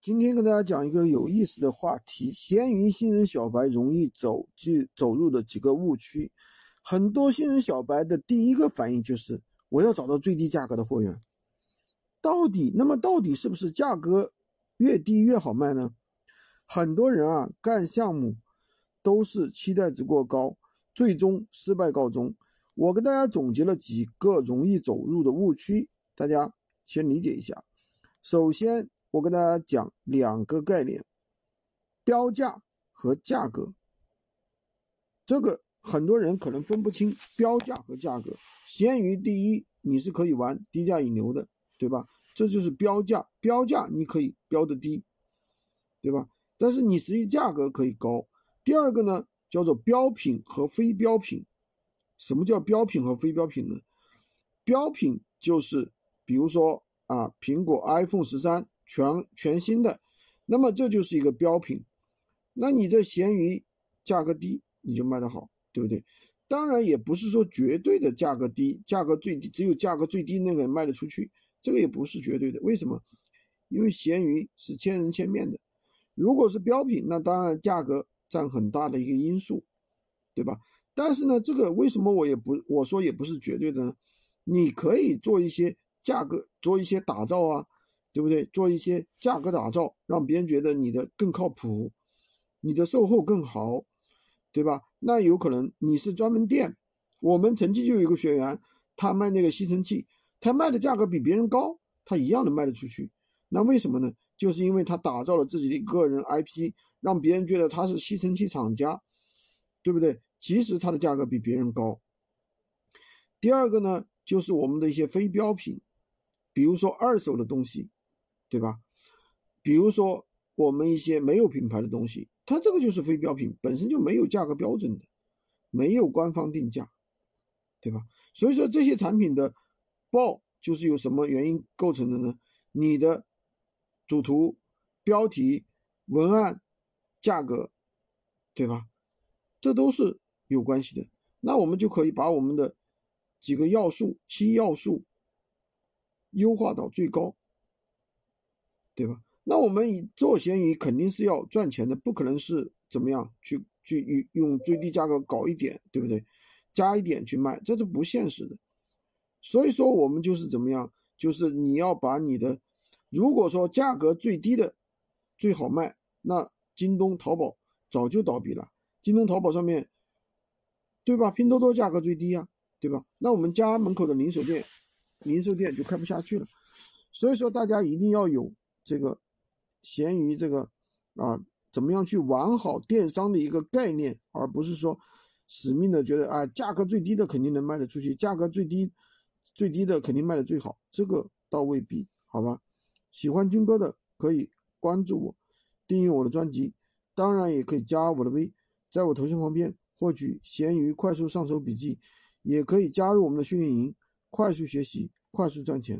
今天跟大家讲一个有意思的话题：闲鱼新人小白容易走进走入的几个误区。很多新人小白的第一个反应就是我要找到最低价格的货源。到底那么到底是不是价格越低越好卖呢？很多人啊干项目都是期待值过高，最终失败告终。我跟大家总结了几个容易走入的误区，大家先理解一下。首先。我跟大家讲两个概念：标价和价格。这个很多人可能分不清标价和价格。闲鱼第一，你是可以玩低价引流的，对吧？这就是标价，标价你可以标的低，对吧？但是你实际价格可以高。第二个呢，叫做标品和非标品。什么叫标品和非标品呢？标品就是比如说啊，苹果 iPhone 十三。全全新的，那么这就是一个标品，那你这闲鱼价格低，你就卖得好，对不对？当然也不是说绝对的价格低，价格最低只有价格最低那个卖得出去，这个也不是绝对的。为什么？因为闲鱼是千人千面的，如果是标品，那当然价格占很大的一个因素，对吧？但是呢，这个为什么我也不我说也不是绝对的呢？你可以做一些价格，做一些打造啊。对不对？做一些价格打造，让别人觉得你的更靠谱，你的售后更好，对吧？那有可能你是专门店。我们曾经就有一个学员，他卖那个吸尘器，他卖的价格比别人高，他一样能卖得出去。那为什么呢？就是因为他打造了自己的个人 IP，让别人觉得他是吸尘器厂家，对不对？其实他的价格比别人高。第二个呢，就是我们的一些非标品，比如说二手的东西。对吧？比如说我们一些没有品牌的东西，它这个就是非标品，本身就没有价格标准的，没有官方定价，对吧？所以说这些产品的爆就是由什么原因构成的呢？你的主图、标题、文案、价格，对吧？这都是有关系的。那我们就可以把我们的几个要素、七要素优化到最高。对吧？那我们做闲鱼肯定是要赚钱的，不可能是怎么样去去用用最低价格搞一点，对不对？加一点去卖，这是不现实的。所以说我们就是怎么样，就是你要把你的，如果说价格最低的最好卖，那京东、淘宝早就倒闭了。京东、淘宝上面，对吧？拼多多价格最低呀，对吧？那我们家门口的零售店，零售店就开不下去了。所以说大家一定要有。这个闲鱼这个啊，怎么样去玩好电商的一个概念，而不是说使命的觉得啊，价格最低的肯定能卖得出去，价格最低最低的肯定卖得最好，这个倒未必，好吧？喜欢军哥的可以关注我，订阅我的专辑，当然也可以加我的微，在我头像旁边获取闲鱼快速上手笔记，也可以加入我们的训练营，快速学习，快速赚钱。